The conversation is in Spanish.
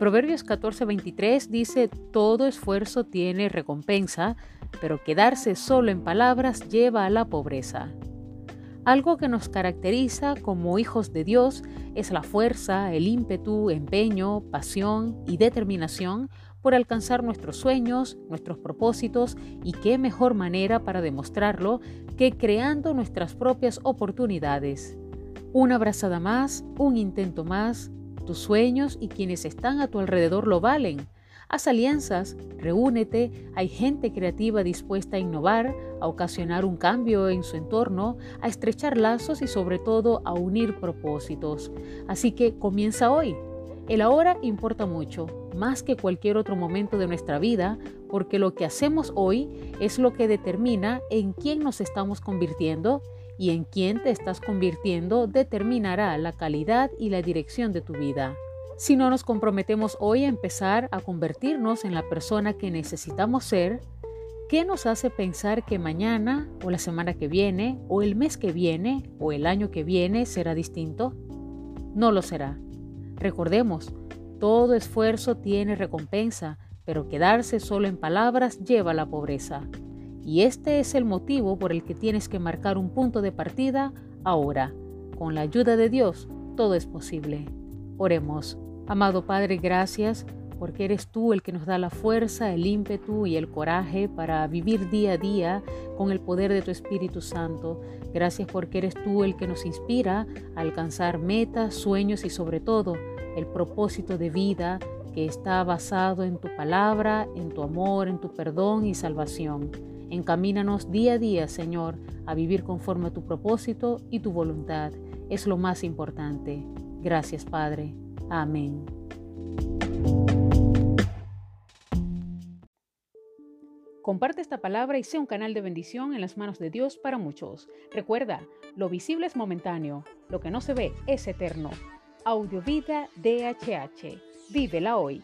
Proverbios 14:23 dice, todo esfuerzo tiene recompensa, pero quedarse solo en palabras lleva a la pobreza. Algo que nos caracteriza como hijos de Dios es la fuerza, el ímpetu, empeño, pasión y determinación por alcanzar nuestros sueños, nuestros propósitos y qué mejor manera para demostrarlo que creando nuestras propias oportunidades. Una abrazada más, un intento más, tus sueños y quienes están a tu alrededor lo valen. Haz alianzas, reúnete, hay gente creativa dispuesta a innovar, a ocasionar un cambio en su entorno, a estrechar lazos y sobre todo a unir propósitos. Así que comienza hoy. El ahora importa mucho, más que cualquier otro momento de nuestra vida, porque lo que hacemos hoy es lo que determina en quién nos estamos convirtiendo y en quién te estás convirtiendo determinará la calidad y la dirección de tu vida. Si no nos comprometemos hoy a empezar a convertirnos en la persona que necesitamos ser, ¿qué nos hace pensar que mañana o la semana que viene o el mes que viene o el año que viene será distinto? No lo será. Recordemos, todo esfuerzo tiene recompensa, pero quedarse solo en palabras lleva a la pobreza. Y este es el motivo por el que tienes que marcar un punto de partida ahora. Con la ayuda de Dios, todo es posible. Oremos. Amado Padre, gracias porque eres tú el que nos da la fuerza, el ímpetu y el coraje para vivir día a día con el poder de tu Espíritu Santo. Gracias porque eres tú el que nos inspira a alcanzar metas, sueños y sobre todo el propósito de vida que está basado en tu palabra, en tu amor, en tu perdón y salvación. Encamínanos día a día, Señor, a vivir conforme a tu propósito y tu voluntad. Es lo más importante. Gracias, Padre. Amén. Comparte esta palabra y sea un canal de bendición en las manos de Dios para muchos. Recuerda, lo visible es momentáneo, lo que no se ve es eterno. Audiovida DHH. Vívela hoy.